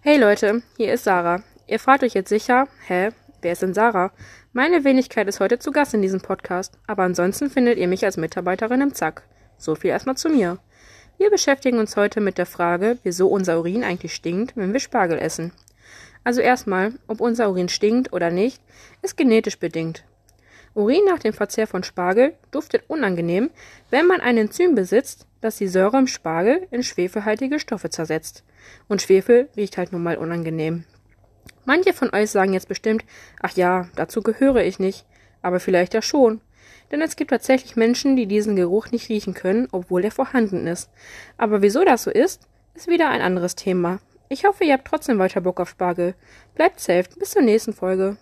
Hey Leute, hier ist Sarah. Ihr fragt euch jetzt sicher, hä, wer ist denn Sarah? Meine Wenigkeit ist heute zu Gast in diesem Podcast, aber ansonsten findet ihr mich als Mitarbeiterin im Zack. So viel erstmal zu mir. Wir beschäftigen uns heute mit der Frage, wieso unser Urin eigentlich stinkt, wenn wir Spargel essen. Also erstmal, ob unser Urin stinkt oder nicht, ist genetisch bedingt. Urin nach dem Verzehr von Spargel duftet unangenehm, wenn man ein Enzym besitzt, das die Säure im Spargel in schwefelhaltige Stoffe zersetzt. Und Schwefel riecht halt nun mal unangenehm. Manche von euch sagen jetzt bestimmt, ach ja, dazu gehöre ich nicht. Aber vielleicht ja schon. Denn es gibt tatsächlich Menschen, die diesen Geruch nicht riechen können, obwohl er vorhanden ist. Aber wieso das so ist, ist wieder ein anderes Thema. Ich hoffe, ihr habt trotzdem weiter Bock auf Spargel. Bleibt safe. Bis zur nächsten Folge.